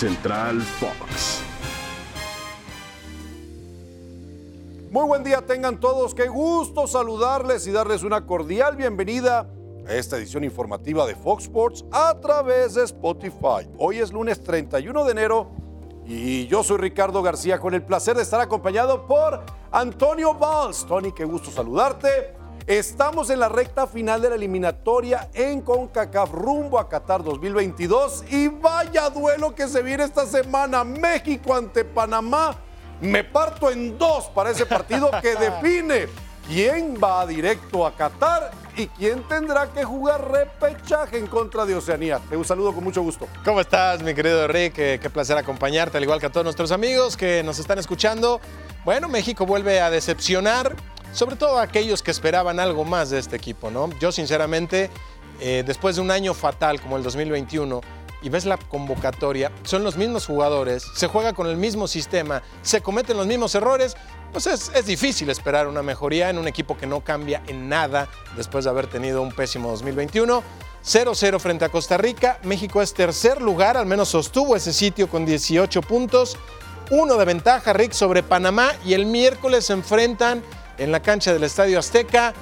Central Fox. Muy buen día tengan todos, qué gusto saludarles y darles una cordial bienvenida a esta edición informativa de Fox Sports a través de Spotify. Hoy es lunes 31 de enero y yo soy Ricardo García con el placer de estar acompañado por Antonio Valls. Tony, qué gusto saludarte. Estamos en la recta final de la eliminatoria en CONCACAF rumbo a Qatar 2022 y vaya duelo que se viene esta semana. México ante Panamá. Me parto en dos para ese partido que define quién va directo a Qatar y quién tendrá que jugar repechaje en contra de Oceanía. Te un saludo con mucho gusto. ¿Cómo estás, mi querido Rick? Qué, qué placer acompañarte, al igual que a todos nuestros amigos que nos están escuchando. Bueno, México vuelve a decepcionar, sobre todo a aquellos que esperaban algo más de este equipo, ¿no? Yo, sinceramente, eh, después de un año fatal como el 2021, y ves la convocatoria, son los mismos jugadores, se juega con el mismo sistema, se cometen los mismos errores, pues es, es, difícil esperar una mejoría en un equipo que no cambia en nada después de haber tenido un pésimo 2021. 0-0 frente a Costa Rica, México es tercer lugar, al menos sostuvo ese sitio con 18 puntos, uno de ventaja Rick sobre Panamá y el miércoles se enfrentan en la cancha del Estadio Azteca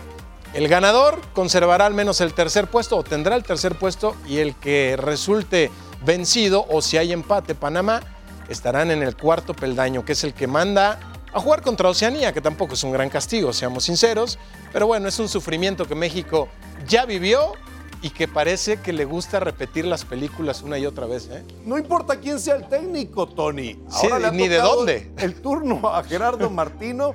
el ganador conservará al menos el tercer puesto o tendrá el tercer puesto y el que resulte vencido o si hay empate Panamá estarán en el cuarto peldaño, que es el que manda a jugar contra Oceanía, que tampoco es un gran castigo, seamos sinceros, pero bueno, es un sufrimiento que México ya vivió y que parece que le gusta repetir las películas una y otra vez. ¿eh? No importa quién sea el técnico, Tony. Ahora sí, ni de dónde. El turno a Gerardo Martino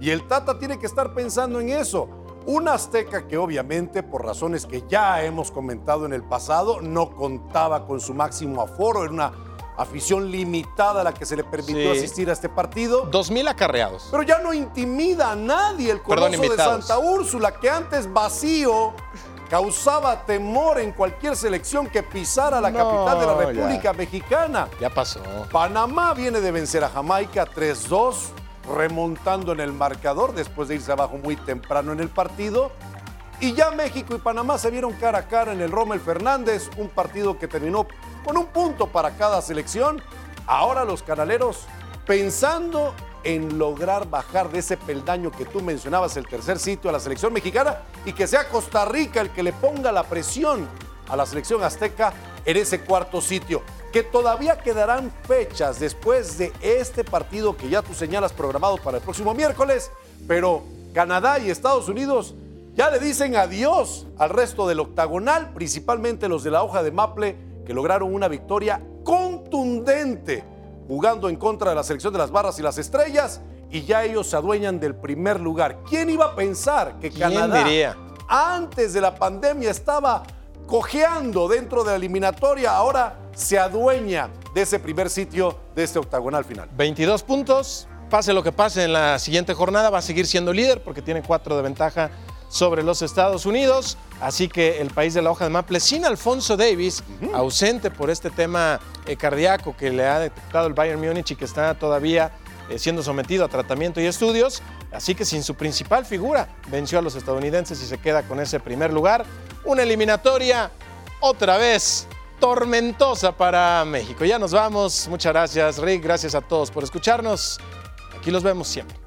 y el Tata tiene que estar pensando en eso. Un Azteca que obviamente, por razones que ya hemos comentado en el pasado, no contaba con su máximo aforo, era una afición limitada a la que se le permitió sí. asistir a este partido. Dos mil acarreados. Pero ya no intimida a nadie el coloso de Santa Úrsula, que antes vacío causaba temor en cualquier selección que pisara la no, capital de la República ya. Mexicana. Ya pasó. Panamá viene de vencer a Jamaica 3-2 remontando en el marcador después de irse abajo muy temprano en el partido. Y ya México y Panamá se vieron cara a cara en el Rommel Fernández, un partido que terminó con un punto para cada selección. Ahora los canaleros pensando en lograr bajar de ese peldaño que tú mencionabas, el tercer sitio a la selección mexicana, y que sea Costa Rica el que le ponga la presión a la selección azteca en ese cuarto sitio que todavía quedarán fechas después de este partido que ya tú señalas programado para el próximo miércoles, pero Canadá y Estados Unidos ya le dicen adiós al resto del octagonal, principalmente los de la hoja de Maple, que lograron una victoria contundente jugando en contra de la selección de las barras y las estrellas, y ya ellos se adueñan del primer lugar. ¿Quién iba a pensar que Canadá, diría? antes de la pandemia, estaba cojeando dentro de la eliminatoria, ahora se adueña de ese primer sitio de este octagonal final. 22 puntos, pase lo que pase en la siguiente jornada, va a seguir siendo líder porque tiene cuatro de ventaja sobre los Estados Unidos. Así que el país de la hoja de Maple, sin Alfonso Davis, uh -huh. ausente por este tema eh, cardíaco que le ha detectado el Bayern Múnich y que está todavía eh, siendo sometido a tratamiento y estudios. Así que sin su principal figura, venció a los estadounidenses y se queda con ese primer lugar. Una eliminatoria otra vez tormentosa para México. Ya nos vamos. Muchas gracias, Rick. Gracias a todos por escucharnos. Aquí los vemos siempre.